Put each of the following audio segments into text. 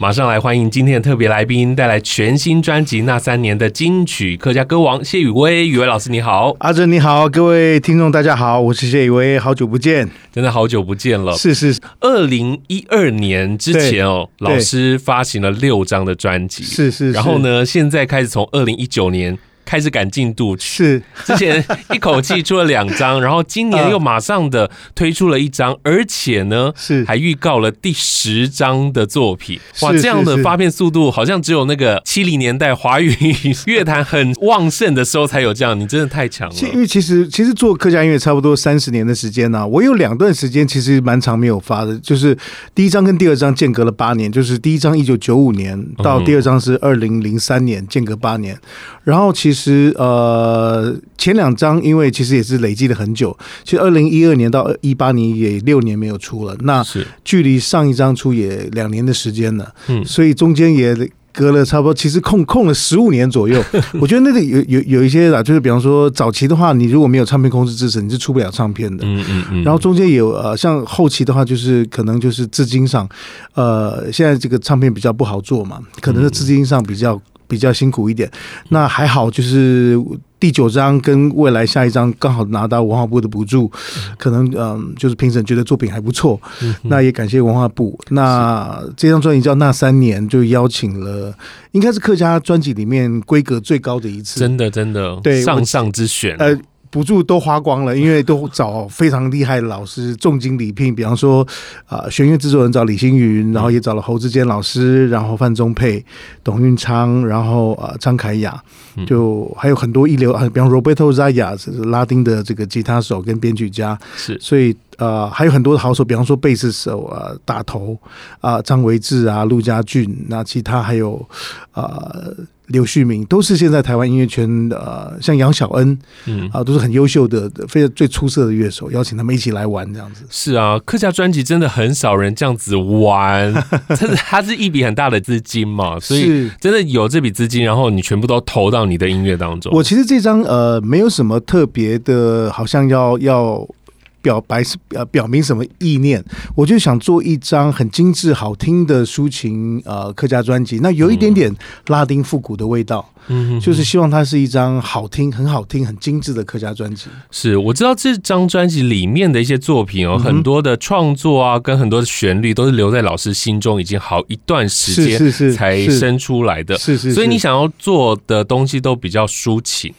马上来欢迎今天的特别来宾，带来全新专辑《那三年》的金曲客家歌王谢宇威，宇威老师你好，阿珍你好，各位听众大家好，我是谢宇威，好久不见，真的好久不见了。是是，二零一二年之前哦，老师发行了六张的专辑，是是，然后呢，现在开始从二零一九年。开始赶进度，是之前一口气出了两张，然后今年又马上的推出了一张，而且呢是还预告了第十张的作品。哇，这样的发片速度好像只有那个七零年代华语乐坛很旺盛的时候才有这样，你真的太强了。因为其实其实做客家音乐差不多三十年的时间呢、啊，我有两段时间其实蛮长没有发的，就是第一张跟第二张间隔了八年，就是第一张一九九五年到第二张是二零零三年，间隔八年，然后其实。其实呃，前两张因为其实也是累积了很久，其实二零一二年到一八年也六年没有出了，那距离上一张出也两年的时间了，嗯，所以中间也隔了差不多，其实空空了十五年左右。我觉得那个有有有一些啊，就是比方说早期的话，你如果没有唱片公司支持，你是出不了唱片的，嗯嗯嗯。然后中间有呃，像后期的话，就是可能就是资金上，呃，现在这个唱片比较不好做嘛，可能是资金上比较。比较辛苦一点，那还好，就是第九章跟未来下一章刚好拿到文化部的补助，可能嗯，就是评审觉得作品还不错，那也感谢文化部。那这张专辑叫《那三年》，就邀请了，应该是客家专辑里面规格最高的一次，真的真的，对，上上之选，呃。补助都花光了，因为都找非常厉害的老师，重金礼聘。比方说，啊、呃，弦乐制作人找李星云，然后也找了侯志坚老师，然后范宗沛、董运昌，然后啊、呃、张凯雅，就还有很多一流啊，比方 Roberto Zaya 是拉丁的这个吉他手跟编曲家，是，所以呃还有很多的好手，比方说贝斯手啊、呃、大头啊张维志啊、陆家俊，那其他还有啊。呃刘旭明都是现在台湾音乐圈的，呃，像杨小恩，嗯啊，都是很优秀的、非常最出色的乐手，邀请他们一起来玩这样子。是啊，客家专辑真的很少人这样子玩，真的，它是一笔很大的资金嘛，所以真的有这笔资金，然后你全部都投到你的音乐当中。我其实这张呃，没有什么特别的，好像要要。表白是呃表明什么意念？我就想做一张很精致好听的抒情呃客家专辑，那有一点点拉丁复古的味道，嗯，就是希望它是一张好听、很好听、很精致的客家专辑。是，我知道这张专辑里面的一些作品哦，很多的创作啊，跟很多的旋律都是留在老师心中已经好一段时间，是是才生出来的，是是，所以你想要做的东西都比较抒情。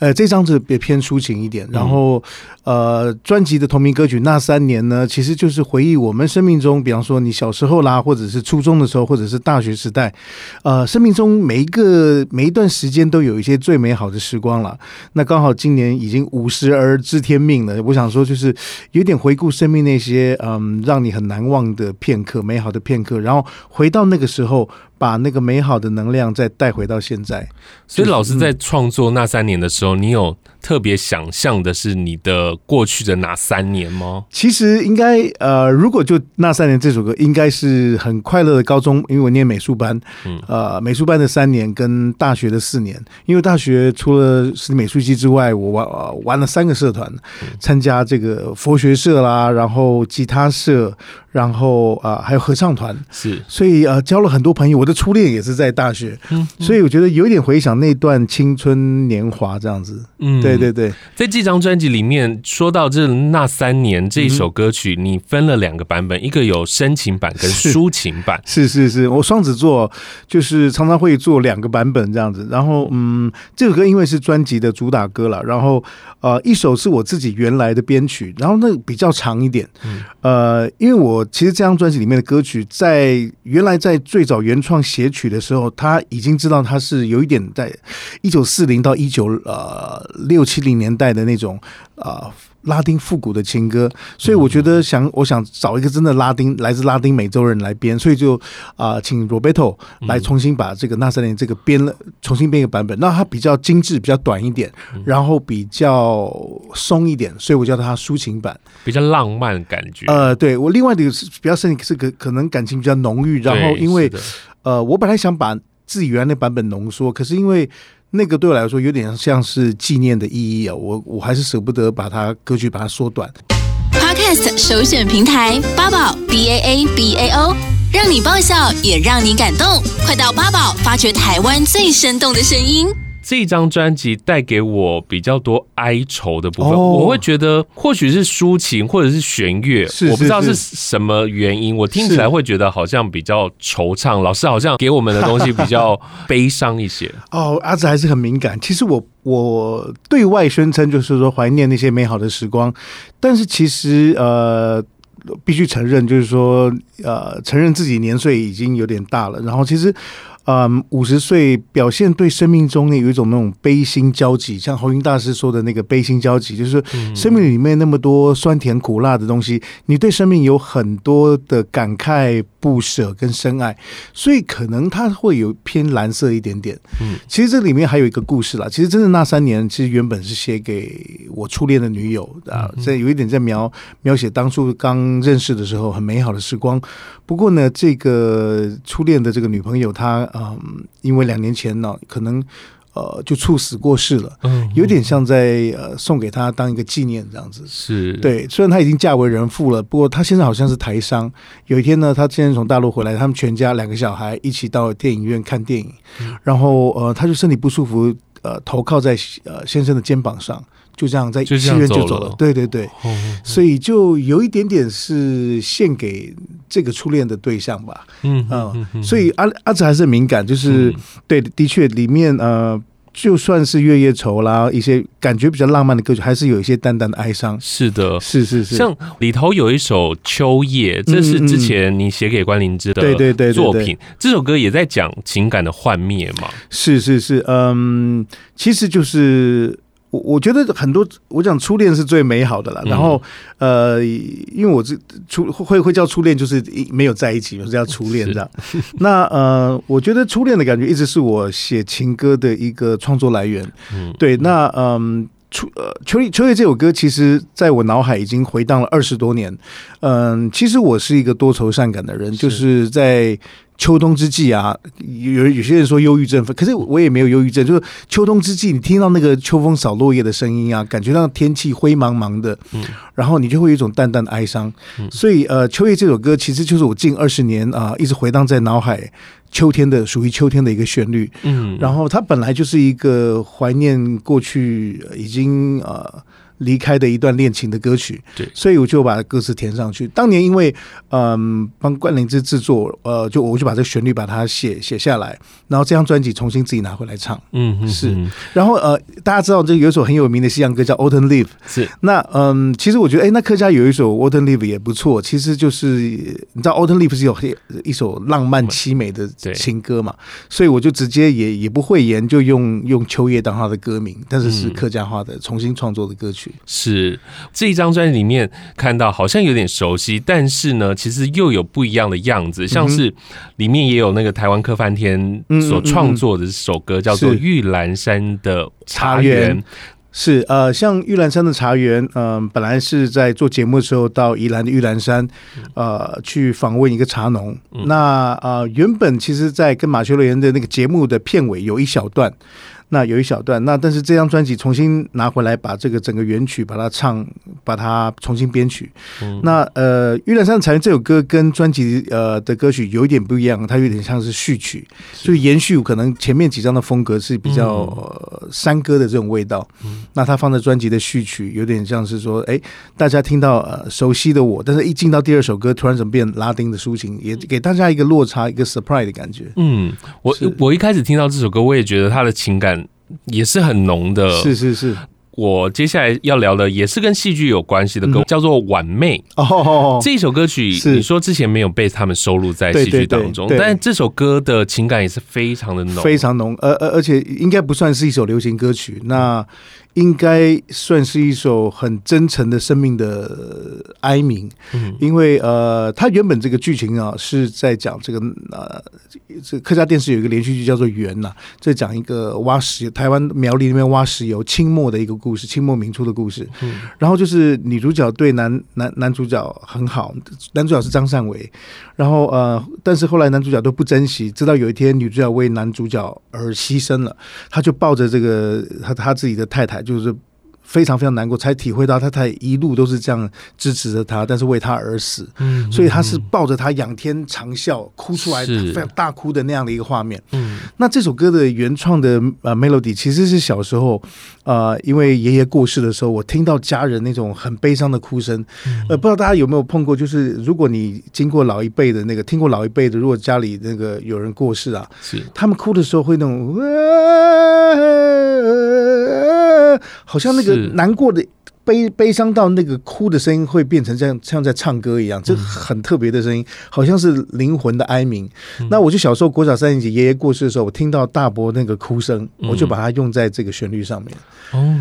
呃，这张是别偏抒情一点，然后呃，专辑的同名歌曲《那三年》呢，其实就是回忆我们生命中，比方说你小时候啦，或者是初中的时候，或者是大学时代，呃，生命中每一个每一段时间都有一些最美好的时光了。那刚好今年已经五十而知天命了，我想说就是有点回顾生命那些嗯，让你很难忘的片刻，美好的片刻，然后回到那个时候。把那个美好的能量再带回到现在，所以老师在创作那三年的时候，你有特别想象的是你的过去的哪三年吗？其实应该呃，如果就那三年这首歌，应该是很快乐的高中，因为我念美术班，嗯呃，美术班的三年跟大学的四年，因为大学除了是美术系之外，我玩玩了三个社团，参加这个佛学社啦，然后吉他社。然后啊、呃，还有合唱团，是，所以呃，交了很多朋友。我的初恋也是在大学，嗯，所以我觉得有一点回想那段青春年华这样子。嗯，对对对对，在这张专辑里面说到这那三年这一首歌曲，你分了两个版本，一个有深情版跟抒情版。是是是，我双子座就是常常会做两个版本这样子。然后嗯，这首歌因为是专辑的主打歌了，然后呃，一首是我自己原来的编曲，然后那个比较长一点。嗯，呃，因为我。其实这张专辑里面的歌曲，在原来在最早原创写曲的时候，他已经知道他是有一点在一九四零到一九呃六七零年代的那种啊。呃拉丁复古的情歌，所以我觉得想，我想找一个真的拉丁来自拉丁美洲人来编，所以就啊、呃，请 Roberto 来重新把这个那三年这个编了，重新编一个版本。那它比较精致，比较短一点，然后比较松一点，所以我叫它抒情版，比较浪漫感觉。呃，对我另外的是比较深，是个可能感情比较浓郁，然后因为呃，我本来想把自己原来的版本浓缩，可是因为那个对我来说有点像是纪念的意义啊，我我还是舍不得把它歌曲把它缩短。Podcast 首选平台八宝 B A A B A O，让你爆笑也让你感动，快到八宝发掘台湾最生动的声音。这一张专辑带给我比较多哀愁的部分，我会觉得或许是抒情或者是弦乐，我不知道是什么原因，我听起来会觉得好像比较惆怅。老师好像给我们的东西比较悲伤一些。哦，阿紫还是很敏感。其实我我对外宣称就是说怀念那些美好的时光，但是其实呃必须承认就是说呃承认自己年岁已经有点大了，然后其实。嗯，五十岁表现对生命中呢有一种那种悲心交集，像侯云大师说的那个悲心交集，就是生命里面那么多酸甜苦辣的东西，你对生命有很多的感慨、不舍跟深爱，所以可能他会有偏蓝色一点点。嗯，其实这里面还有一个故事啦。其实真的那三年，其实原本是写给我初恋的女友啊，在有一点在描描写当初刚认识的时候很美好的时光。不过呢，这个初恋的这个女朋友她。嗯，因为两年前呢，可能呃就猝死过世了，嗯，有点像在呃送给他当一个纪念这样子。是对，虽然他已经嫁为人妇了，不过他现在好像是台商。有一天呢，他现在从大陆回来，他们全家两个小孩一起到电影院看电影，嗯，然后呃他就身体不舒服，呃头靠在呃先生的肩膀上。就这样在戏院就走了，对对对，所以就有一点点是献给这个初恋的对象吧，嗯嗯，所以阿阿梓还是很敏感，就是对，的确里面呃，就算是月夜愁啦，一些感觉比较浪漫的歌曲，还是有一些淡淡的哀伤。是的，是是是，像里头有一首《秋夜》，这是之前你写给关灵芝的对对对。作品，这首歌也在讲情感的幻灭嘛？是是是，嗯，其实就是。我我觉得很多，我讲初恋是最美好的了。然后，呃，因为我这初会会叫初恋，就是没有在一起，就是叫初恋这样。那呃，我觉得初恋的感觉一直是我写情歌的一个创作来源。对，那嗯，初呃，秋叶秋叶这首歌，其实在我脑海已经回荡了二十多年。嗯，其实我是一个多愁善感的人，就是在。秋冬之际啊，有有些人说忧郁症，可是我也没有忧郁症。就是秋冬之际，你听到那个秋风扫落叶的声音啊，感觉到天气灰茫茫的，嗯，然后你就会有一种淡淡的哀伤。嗯，所以呃，秋叶这首歌其实就是我近二十年啊，一直回荡在脑海，秋天的属于秋天的一个旋律。嗯，然后它本来就是一个怀念过去已经呃。离开的一段恋情的歌曲，对，所以我就把歌词填上去。当年因为嗯帮关凌之制作，呃，就我就把这个旋律把它写写下来，然后这张专辑重新自己拿回来唱，嗯，嗯，是。然后呃，大家知道这有一首很有名的西洋歌叫《Autumn Leaf》，是。那嗯，其实我觉得，哎，那客家有一首《Autumn Leaf》也不错。其实就是你知道，《Autumn Leaf》是有一首浪漫凄美的情歌嘛，所以我就直接也也不会言，就用用秋叶当它的歌名，但是是客家话的重新创作的歌曲。是这一张专辑里面看到好像有点熟悉，但是呢，其实又有不一样的样子，像是里面也有那个台湾客翻天所创作的这首歌，叫做《玉兰山的茶园》。是呃，像玉兰山的茶园，嗯、呃，本来是在做节目的时候到宜兰的玉兰山，呃，去访问一个茶农。那呃，原本其实，在跟马修乐园的那个节目的片尾有一小段。那有一小段，那但是这张专辑重新拿回来，把这个整个原曲把它唱，把它重新编曲。嗯、那呃，玉兰山的茶园这首歌跟专辑呃的歌曲有一点不一样，它有点像是序曲，所以延续可能前面几张的风格是比较、山歌的这种味道。嗯、那它放在专辑的序曲，有点像是说，哎，大家听到呃熟悉的我，但是一进到第二首歌，突然怎么变拉丁的抒情，也给大家一个落差，一个 surprise 的感觉。嗯，我我一开始听到这首歌，我也觉得它的情感。也是很浓的，是是是。我接下来要聊的也是跟戏剧有关系的歌，嗯、叫做《晚妹》哦。这一首歌曲，你说之前没有被他们收录在戏剧当中，但这首歌的情感也是非常的浓，非常浓。而而而且应该不算是一首流行歌曲。那应该算是一首很真诚的生命的哀鸣。嗯，因为呃，它原本这个剧情啊是在讲这个呃，这个客家电视有一个连续剧叫做《缘》呐，在讲一个挖石台湾苗栗那边挖石油清末的一个故事，清末民初的故事。嗯，然后就是女主角对男男男主角很好，男主角是张善为，然后呃，但是后来男主角都不珍惜，直到有一天女主角为男主角而牺牲了，他就抱着这个他他自己的太太，就是。非常非常难过，才体会到他他一路都是这样支持着他，但是为他而死，嗯，所以他是抱着他仰天长啸，哭出来非常大哭的那样的一个画面。嗯，那这首歌的原创的呃 melody 其实是小时候呃，因为爷爷过世的时候，我听到家人那种很悲伤的哭声，呃，不知道大家有没有碰过，就是如果你经过老一辈的那个听过老一辈的，如果家里那个有人过世啊，是。他们哭的时候会那种。好像那个难过的悲悲伤到那个哭的声音会变成这样，像在唱歌一样，这很特别的声音，好像是灵魂的哀鸣。那我就小时候国小三年级，爷爷过世的时候，我听到大伯那个哭声，我就把它用在这个旋律上面。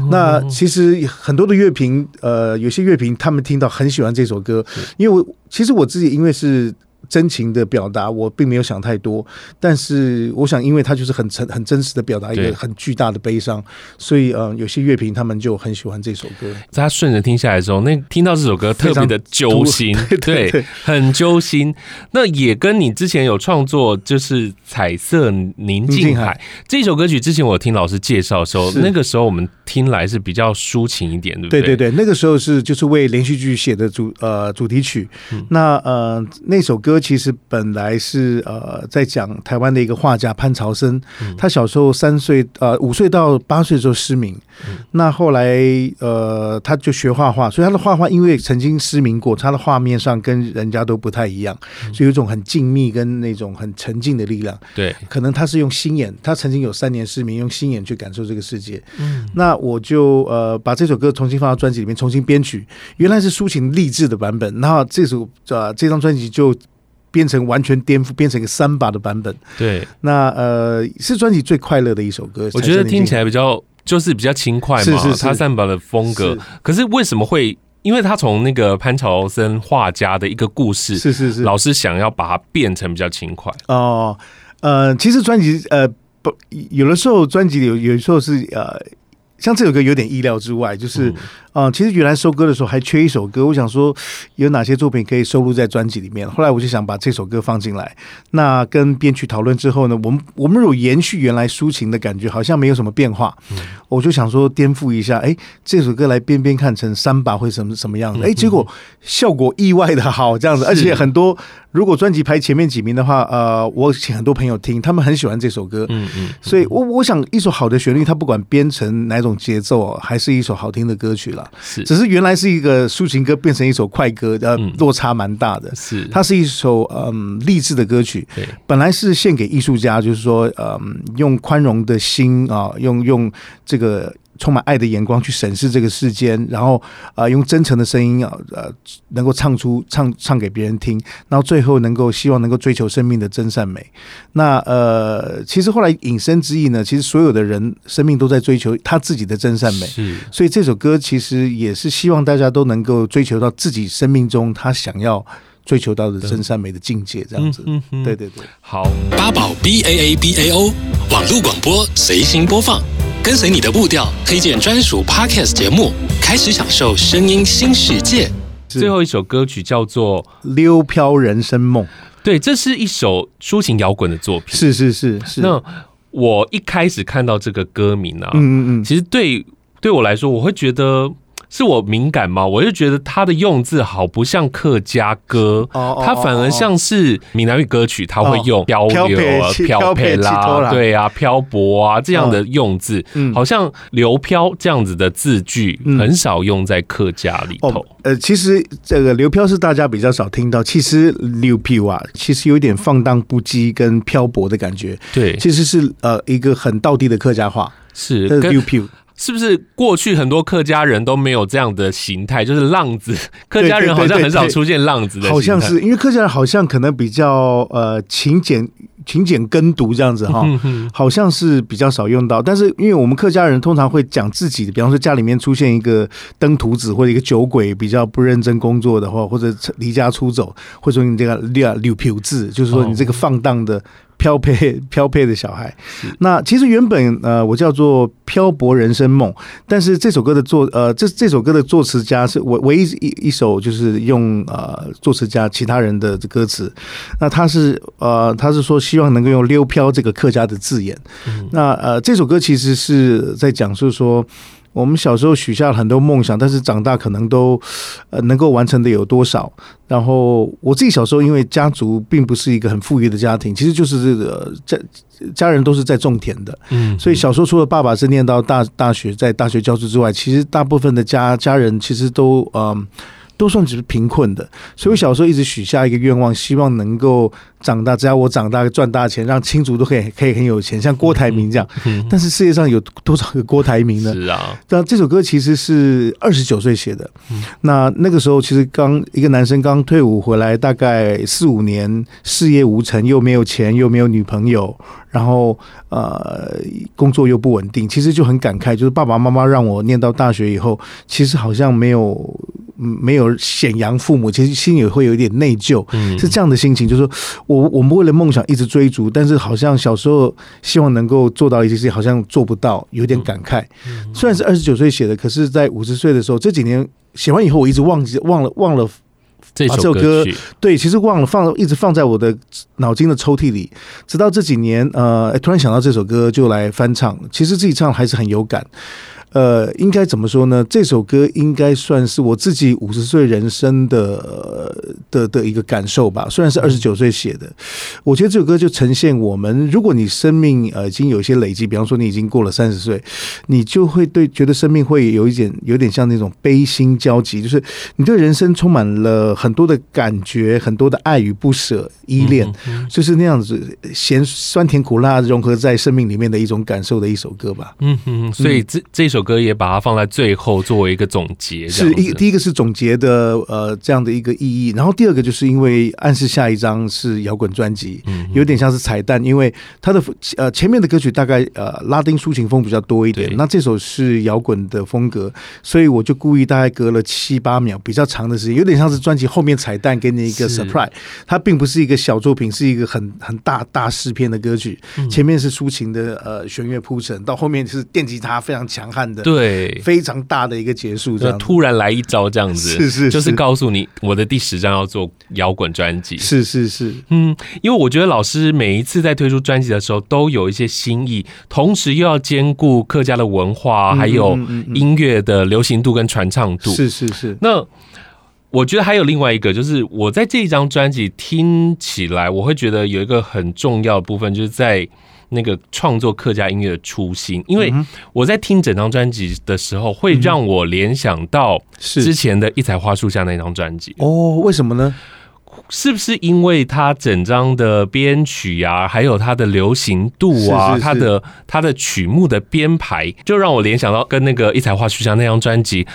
那其实很多的乐评，呃，有些乐评他们听到很喜欢这首歌，因为我其实我自己因为是。真情的表达，我并没有想太多，但是我想，因为他就是很真、很真实的表达一个很巨大的悲伤，所以呃，有些乐评他们就很喜欢这首歌。在他顺着听下来的时候，那听到这首歌特别的揪心，对，很揪心。那也跟你之前有创作，就是《彩色宁静海》这首歌曲，之前我听老师介绍的时候，那个时候我们听来是比较抒情一点，对不对？对对对，那个时候是就是为连续剧写的主呃主题曲。嗯、那呃那首歌。其实本来是呃，在讲台湾的一个画家潘朝生，他小时候三岁呃五岁到八岁的时候失明，那后来呃他就学画画，所以他的画画因为曾经失明过，他的画面上跟人家都不太一样，所以有一种很静谧跟那种很沉静的力量。对，可能他是用心眼，他曾经有三年失明，用心眼去感受这个世界。嗯，那我就呃把这首歌重新放到专辑里面，重新编曲，原来是抒情励志的版本，那这首呃这张专辑就。变成完全颠覆，变成一个三把的版本。对，那呃是专辑最快乐的一首歌。我觉得听起来比较就是比较轻快嘛，是是是他三把的风格。可是为什么会？因为他从那个潘朝森画家的一个故事，是是是，老师想要把它变成比较轻快。哦，呃，其实专辑呃不，有的时候专辑有有的时候是呃，像这首歌有点意料之外，就是。嗯啊、嗯，其实原来收歌的时候还缺一首歌，我想说有哪些作品可以收录在专辑里面。后来我就想把这首歌放进来。那跟编曲讨论之后呢，我们我们如果延续原来抒情的感觉，好像没有什么变化。嗯、我就想说颠覆一下，哎，这首歌来编编看成三把会什么什么样子？哎，结果效果意外的好，这样子，而且很多如果专辑排前面几名的话，呃，我请很多朋友听，他们很喜欢这首歌。嗯嗯，所以我我想一首好的旋律，它不管编成哪种节奏，还是一首好听的歌曲。是，只是原来是一个抒情歌，变成一首快歌，呃，落差蛮大的。是，它是一首嗯励志的歌曲。对，本来是献给艺术家，就是说，嗯，用宽容的心啊，用用这个。充满爱的眼光去审视这个世间，然后啊、呃，用真诚的声音啊，呃，能够唱出唱唱给别人听，然后最后能够希望能够追求生命的真善美。那呃，其实后来隐身之意呢，其实所有的人生命都在追求他自己的真善美。是，所以这首歌其实也是希望大家都能够追求到自己生命中他想要追求到的真善美的境界，这样子。嗯嗯，对对对。好，八宝 B A A B A O 网络广播随心播放。跟随你的步调，推荐专属 Podcast 节目，开始享受声音新世界。最后一首歌曲叫做《溜飘人生梦》，对，这是一首抒情摇滚的作品。是是是是。那我一开始看到这个歌名啊，嗯嗯嗯，其实对对我来说，我会觉得。是我敏感吗？我就觉得他的用字好不像客家歌，他反而像是闽南语歌曲，他会用漂流啊、漂配啦，对啊，漂泊啊这样的用字，好像流漂这样子的字句很少用在客家里头。呃，其实这个流漂是大家比较少听到，其实流漂啊，其实有一点放荡不羁跟漂泊的感觉。对，其实是呃一个很道地的客家话，是流飘。是不是过去很多客家人都没有这样的形态？就是浪子，客家人好像很少出现浪子的。好像是因为客家人好像可能比较呃勤俭勤俭耕读这样子哈，好像是比较少用到。但是因为我们客家人通常会讲自己的，比方说家里面出现一个登徒子或者一个酒鬼，比较不认真工作的话，或者离家出走，或者说你这个六六票子，就是说你这个放荡的。飘配漂配的小孩，那其实原本呃，我叫做漂泊人生梦，但是这首歌的作呃，这这首歌的作词家是我唯一一一首就是用呃作词家其他人的歌词，那他是呃他是说希望能够用溜漂这个客家的字眼，那呃这首歌其实是在讲述说。我们小时候许下了很多梦想，但是长大可能都呃能够完成的有多少？然后我自己小时候，因为家族并不是一个很富裕的家庭，其实就是这个家家人都是在种田的，嗯，所以小时候除了爸爸是念到大大学，在大学教书之外，其实大部分的家家人其实都嗯。呃都算只是贫困的，所以我小时候一直许下一个愿望，希望能够长大，只要我长大赚大钱，让亲族都可以可以很有钱，像郭台铭这样。但是世界上有多少个郭台铭呢？是啊。那这首歌其实是二十九岁写的，那那个时候其实刚一个男生刚退伍回来，大概四五年，事业无成，又没有钱，又没有女朋友，然后呃工作又不稳定，其实就很感慨，就是爸爸妈妈让我念到大学以后，其实好像没有。没有显扬父母，其实心里会有一点内疚，是这样的心情。就是说我我们为了梦想一直追逐，但是好像小时候希望能够做到一些事情，好像做不到，有点感慨。虽然是二十九岁写的，可是，在五十岁的时候，这几年写完以后，我一直忘记忘了忘了把这首歌，对，其实忘了放，一直放在我的脑筋的抽屉里。直到这几年，呃，突然想到这首歌，就来翻唱。其实自己唱还是很有感。呃，应该怎么说呢？这首歌应该算是我自己五十岁人生的的的一个感受吧。虽然是二十九岁写的，我觉得这首歌就呈现我们，如果你生命呃已经有一些累积，比方说你已经过了三十岁，你就会对觉得生命会有一点有点像那种悲心交集，就是你对人生充满了很多的感觉，很多的爱与不舍、依恋，就是那样子咸酸甜苦辣融合在生命里面的一种感受的一首歌吧。嗯嗯，所以这这首。首歌也把它放在最后作为一个总结，是一第一个是总结的呃这样的一个意义，然后第二个就是因为暗示下一张是摇滚专辑，有点像是彩蛋，因为它的呃前面的歌曲大概呃拉丁抒情风比较多一点，那这首是摇滚的风格，所以我就故意大概隔了七八秒比较长的时间，有点像是专辑后面彩蛋给你一个 surprise，它并不是一个小作品，是一个很很大大诗篇的歌曲，前面是抒情的呃弦乐铺陈，到后面是电吉他非常强悍。对，非常大的一个结束，这样。突然来一招这样子，是是，是，就是告诉你我的第十张要做摇滚专辑，是是是，嗯，因为我觉得老师每一次在推出专辑的时候都有一些新意，同时又要兼顾客家的文化，还有音乐的流行度跟传唱度，是是是。那我觉得还有另外一个，就是我在这一张专辑听起来，我会觉得有一个很重要的部分，就是在。那个创作客家音乐的初心，因为我在听整张专辑的时候，会让我联想到之前的《一彩花树下》那张专辑。哦，为什么呢？是不是因为它整张的编曲啊，还有它的流行度啊，它的它的曲目的编排，就让我联想到跟那个《一彩花树下》那张专辑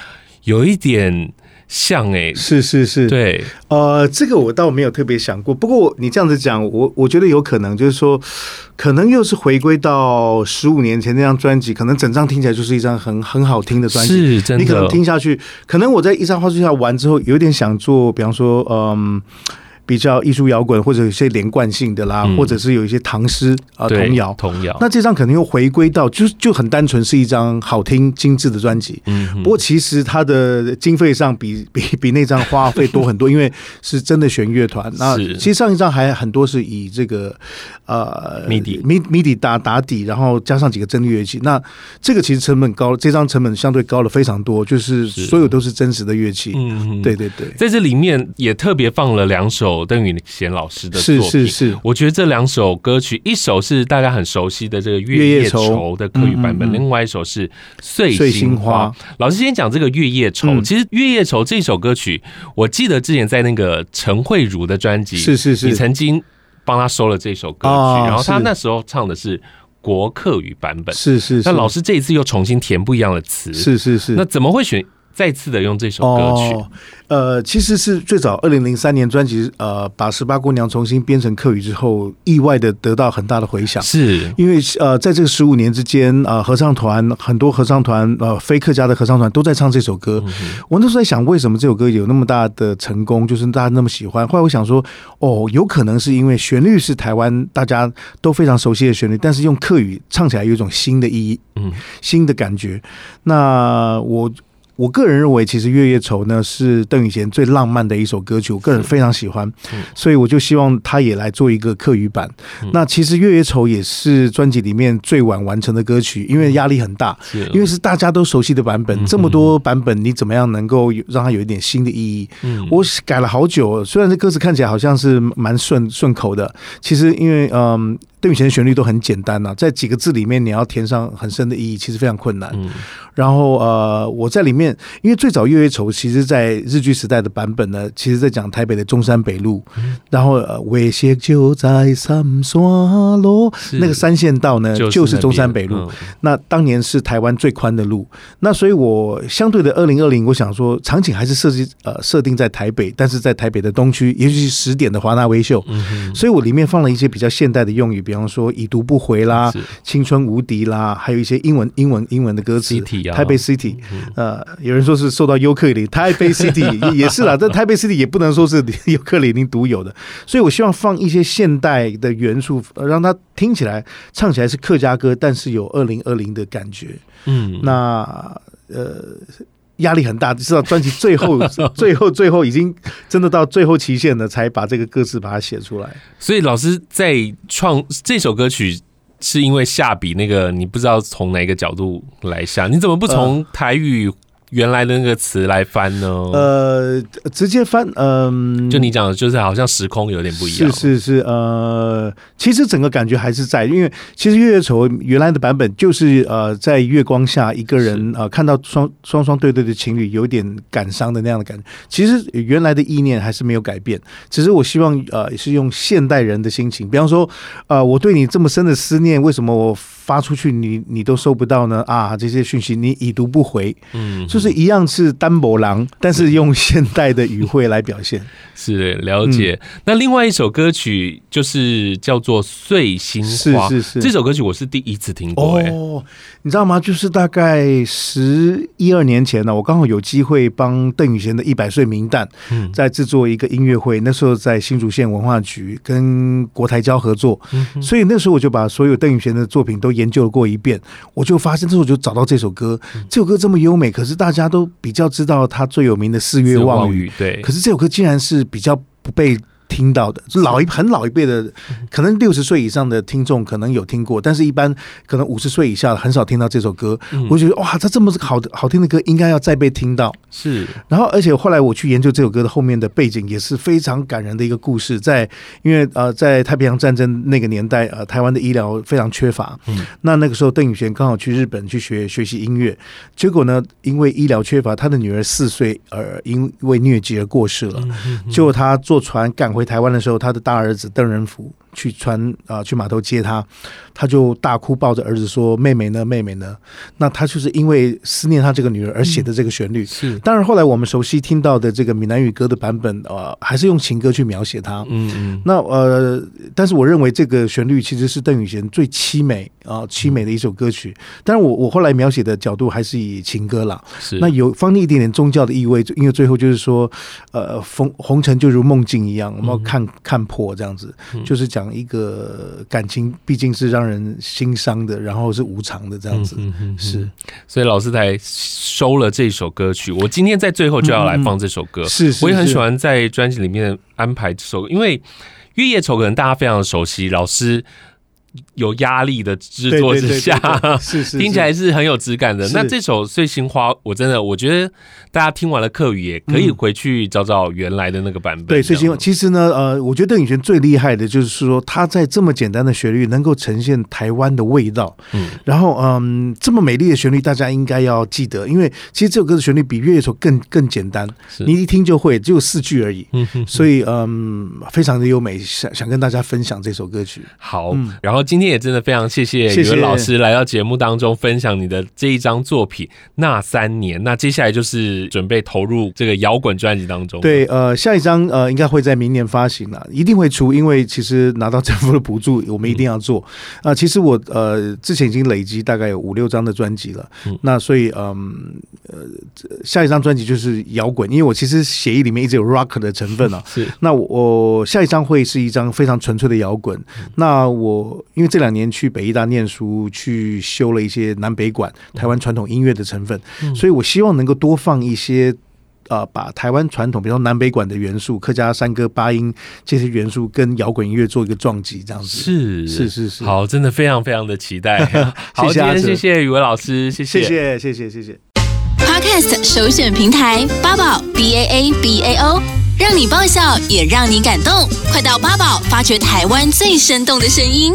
有一点。像哎、欸，是是是，对，呃，这个我倒没有特别想过。不过你这样子讲，我我觉得有可能，就是说，可能又是回归到十五年前那张专辑，可能整张听起来就是一张很很好听的专辑，是真的。你可能听下去，可能我在一张花树下完之后，有点想做，比方说，嗯。比较艺术摇滚或者有些连贯性的啦，嗯、或者是有一些唐诗啊童谣，童谣。那这张可能又回归到就就很单纯是一张好听精致的专辑。嗯，不过其实它的经费上比 比比那张花费多很多，因为是真的弦乐团。那其实上一张还很多是以这个呃 MIDI MIDI 打打底，然后加上几个真的乐器。那这个其实成本高，这张成本相对高了非常多，就是所有都是真实的乐器。嗯，对对对，在这里面也特别放了两首。邓宇贤老师的作品，是是。是，我觉得这两首歌曲，一首是大家很熟悉的这个《月夜愁》的客语版本，另外一首是《碎心花》。老师先讲这个《月夜愁》，其实《月夜愁》这首歌曲，我记得之前在那个陈慧茹的专辑，是是是，你曾经帮他收了这首歌曲，然后他那时候唱的是国客语版本，是是。那老师这一次又重新填不一样的词，是是是。那怎么会选？再次的用这首歌曲？哦呃，其实是最早二零零三年专辑，呃，把十八姑娘重新编成客语之后，意外的得到很大的回响。是因为呃，在这个十五年之间，呃，合唱团很多合唱团，呃，非客家的合唱团都在唱这首歌。嗯、我那时候在想，为什么这首歌有那么大的成功，就是大家那么喜欢？后来我想说，哦，有可能是因为旋律是台湾大家都非常熟悉的旋律，但是用客语唱起来有一种新的意义，嗯，新的感觉。那我。我个人认为，其实《月夜愁》呢是邓雨贤最浪漫的一首歌曲，我个人非常喜欢，所以我就希望他也来做一个客语版。那其实《月夜愁》也是专辑里面最晚完成的歌曲，因为压力很大，因为是大家都熟悉的版本，这么多版本，你怎么样能够让它有一点新的意义？我改了好久，虽然这歌词看起来好像是蛮顺顺口的，其实因为嗯。邓雨贤的旋律都很简单呐、啊，在几个字里面你要填上很深的意义，其实非常困难。嗯、然后呃，我在里面，因为最早《月月愁》其实，在日剧时代的版本呢，其实在讲台北的中山北路。嗯、然后呃，微笑就在三山路，那个三线道呢，就是中山北路。嗯、那当年是台湾最宽的路。那所以我相对的二零二零，我想说场景还是设计呃设定在台北，但是在台北的东区，也许是十点的华纳微秀。嗯、所以我里面放了一些比较现代的用语，方说已读不回啦，青春无敌啦，还有一些英文、英文、英文的歌词。台北 City，呃，有人说是受到尤克里，台北 City 也是啦。但台北 City 也不能说是尤克里您独有的，所以我希望放一些现代的元素，让它听起来、唱起来是客家歌，但是有二零二零的感觉。嗯，那呃。压力很大，知道专辑最后、最后、最后已经真的到最后期限了，才把这个歌词把它写出来。所以老师在创这首歌曲，是因为下笔那个，你不知道从哪个角度来下，你怎么不从台语？原来的那个词来翻呢？呃，直接翻，嗯、呃，就你讲的，就是好像时空有点不一样。是是是，呃，其实整个感觉还是在，因为其实《月月愁》原来的版本就是呃，在月光下一个人是呃看到双双双对对的情侣有点感伤的那样的感觉。其实原来的意念还是没有改变，只是我希望呃是用现代人的心情，比方说呃我对你这么深的思念，为什么我发出去你你都收不到呢？啊，这些讯息你已读不回，嗯，就是。是一样是单薄狼，但是用现代的语汇来表现。是，了解。嗯、那另外一首歌曲就是叫做《碎心花》，是是是。这首歌曲我是第一次听过。哦，你知道吗？就是大概十一二年前呢，我刚好有机会帮邓宇贤的一百岁名旦，在制作一个音乐会。那时候在新竹县文化局跟国台交合作，嗯、所以那时候我就把所有邓宇贤的作品都研究了过一遍。我就发现，这时候我就找到这首歌。这首歌这么优美，可是大家都比较知道他最有名的《四月望雨》，对。可是这首歌竟然是比较不被。听到的，就老一很老一辈的，可能六十岁以上的听众可能有听过，但是一般可能五十岁以下的很少听到这首歌。嗯、我觉得哇，他这么好的好听的歌，应该要再被听到。是，然后而且后来我去研究这首歌的后面的背景，也是非常感人的一个故事。在因为呃，在太平洋战争那个年代，呃，台湾的医疗非常缺乏。嗯，那那个时候邓宇贤刚好去日本去学学习音乐，结果呢，因为医疗缺乏，他的女儿四岁而因为疟疾而过世了。嗯，结果他坐船赶回台湾的时候，他的大儿子邓仁福去船啊、呃，去码头接他，他就大哭，抱着儿子说：“妹妹呢？妹妹呢？”那他就是因为思念他这个女儿而写的这个旋律。嗯、是，当然后来我们熟悉听到的这个闽南语歌的版本，呃，还是用情歌去描写他。嗯嗯。那呃，但是我认为这个旋律其实是邓雨贤最凄美啊、呃，凄美的一首歌曲。但是，我我后来描写的角度还是以情歌啦。是。那有放一点点宗教的意味，因为最后就是说，呃，红红尘就如梦境一样，我们要看。看破这样子，就是讲一个感情毕竟是让人心伤的，然后是无常的这样子，是。所以老师才收了这首歌曲。我今天在最后就要来放这首歌，是。我也很喜欢在专辑里面安排这首，因为《月夜愁》可能大家非常熟悉，老师。有压力的制作之下，是是 听起来是很有质感的。那这首《碎心花》，我真的我觉得大家听完了课语，也可以回去找找原来的那个版本。对，《碎心花》其实呢，呃，我觉得邓雨贤最厉害的就是说，他在这么简单的旋律，能够呈现台湾的味道。嗯，然后嗯，这么美丽的旋律，大家应该要记得，因为其实这首歌的旋律比《月夜愁》更更简单，你一听就会，只有四句而已。嗯哼哼，所以嗯，非常的优美，想想跟大家分享这首歌曲。好，嗯、然后。今天也真的非常谢谢语文老师来到节目当中分享你的这一张作品《那三年》。那接下来就是准备投入这个摇滚专辑当中。对，呃，下一张呃应该会在明年发行了，一定会出，因为其实拿到政府的补助，我们一定要做。啊、嗯呃，其实我呃之前已经累积大概有五六张的专辑了，嗯、那所以嗯呃下一张专辑就是摇滚，因为我其实协议里面一直有 rock 的成分啊。是，那我，我下一张会是一张非常纯粹的摇滚。嗯、那我因为这两年去北艺大念书，去修了一些南北馆台湾传统音乐的成分，所以我希望能够多放一些。呃，把台湾传统，比如说南北馆的元素、客家山歌、八音这些元素，跟摇滚音乐做一个撞击，这样子是是是是，好，真的非常非常的期待。好，谢谢谢谢宇文老师，谢谢谢谢谢谢谢谢。Podcast 首选平台八宝 B A A B A O，让你爆笑也让你感动，快到八宝发掘台湾最生动的声音。